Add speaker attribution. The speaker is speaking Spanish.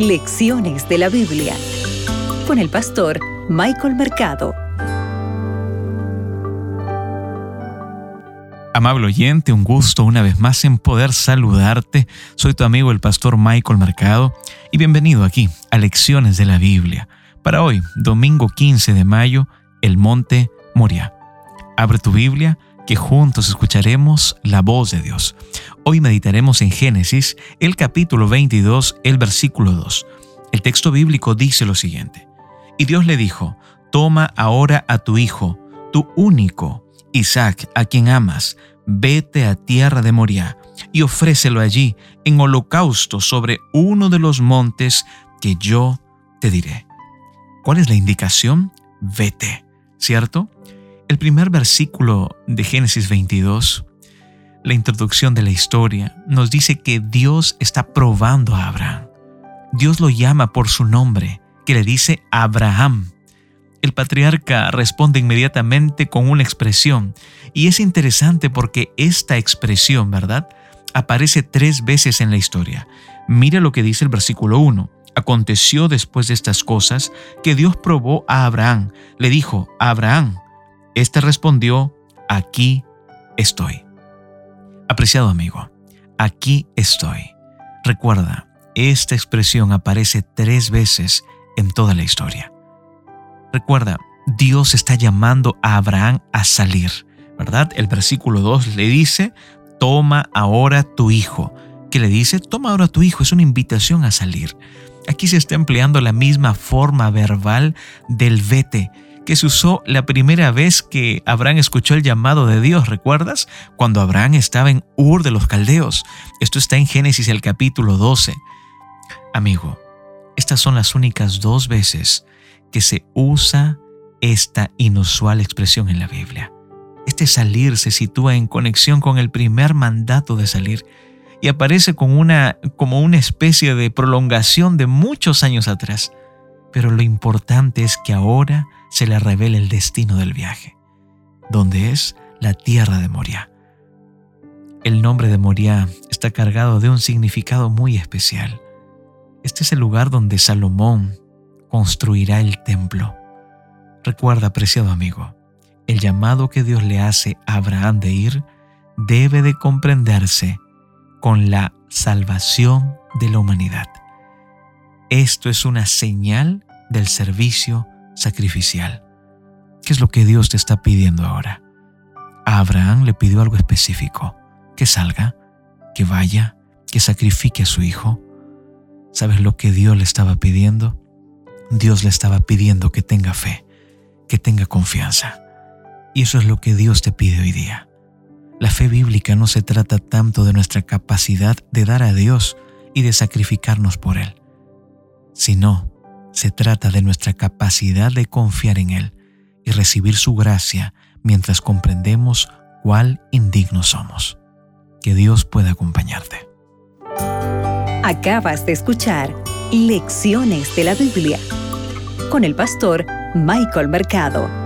Speaker 1: Lecciones de la Biblia con el pastor Michael Mercado.
Speaker 2: Amable oyente, un gusto una vez más en poder saludarte. Soy tu amigo el pastor Michael Mercado y bienvenido aquí a Lecciones de la Biblia. Para hoy, domingo 15 de mayo, el monte Moria. Abre tu Biblia que juntos escucharemos la voz de Dios. Hoy meditaremos en Génesis, el capítulo 22, el versículo 2. El texto bíblico dice lo siguiente. Y Dios le dijo, toma ahora a tu hijo, tu único, Isaac, a quien amas, vete a tierra de Moriah y ofrécelo allí en holocausto sobre uno de los montes que yo te diré. ¿Cuál es la indicación? Vete, ¿cierto? El primer versículo de Génesis 22, la introducción de la historia, nos dice que Dios está probando a Abraham. Dios lo llama por su nombre, que le dice Abraham. El patriarca responde inmediatamente con una expresión, y es interesante porque esta expresión, ¿verdad? Aparece tres veces en la historia. Mira lo que dice el versículo 1. Aconteció después de estas cosas que Dios probó a Abraham. Le dijo, Abraham, este respondió, aquí estoy. Apreciado amigo, aquí estoy. Recuerda, esta expresión aparece tres veces en toda la historia. Recuerda, Dios está llamando a Abraham a salir, ¿verdad? El versículo 2 le dice, toma ahora tu hijo. ¿Qué le dice? Toma ahora tu hijo. Es una invitación a salir. Aquí se está empleando la misma forma verbal del vete que se usó la primera vez que Abraham escuchó el llamado de Dios, ¿recuerdas? Cuando Abraham estaba en Ur de los Caldeos. Esto está en Génesis el capítulo 12. Amigo, estas son las únicas dos veces que se usa esta inusual expresión en la Biblia. Este salir se sitúa en conexión con el primer mandato de salir y aparece con una, como una especie de prolongación de muchos años atrás. Pero lo importante es que ahora se le revela el destino del viaje, donde es la tierra de Moria. El nombre de Moria está cargado de un significado muy especial. Este es el lugar donde Salomón construirá el templo. Recuerda, apreciado amigo, el llamado que Dios le hace a Abraham de ir debe de comprenderse con la salvación de la humanidad. Esto es una señal del servicio sacrificial. ¿Qué es lo que Dios te está pidiendo ahora? A Abraham le pidió algo específico, que salga, que vaya, que sacrifique a su hijo. ¿Sabes lo que Dios le estaba pidiendo? Dios le estaba pidiendo que tenga fe, que tenga confianza. Y eso es lo que Dios te pide hoy día. La fe bíblica no se trata tanto de nuestra capacidad de dar a Dios y de sacrificarnos por Él, sino se trata de nuestra capacidad de confiar en Él y recibir su gracia mientras comprendemos cuál indignos somos. Que Dios pueda acompañarte.
Speaker 1: Acabas de escuchar Lecciones de la Biblia con el pastor Michael Mercado.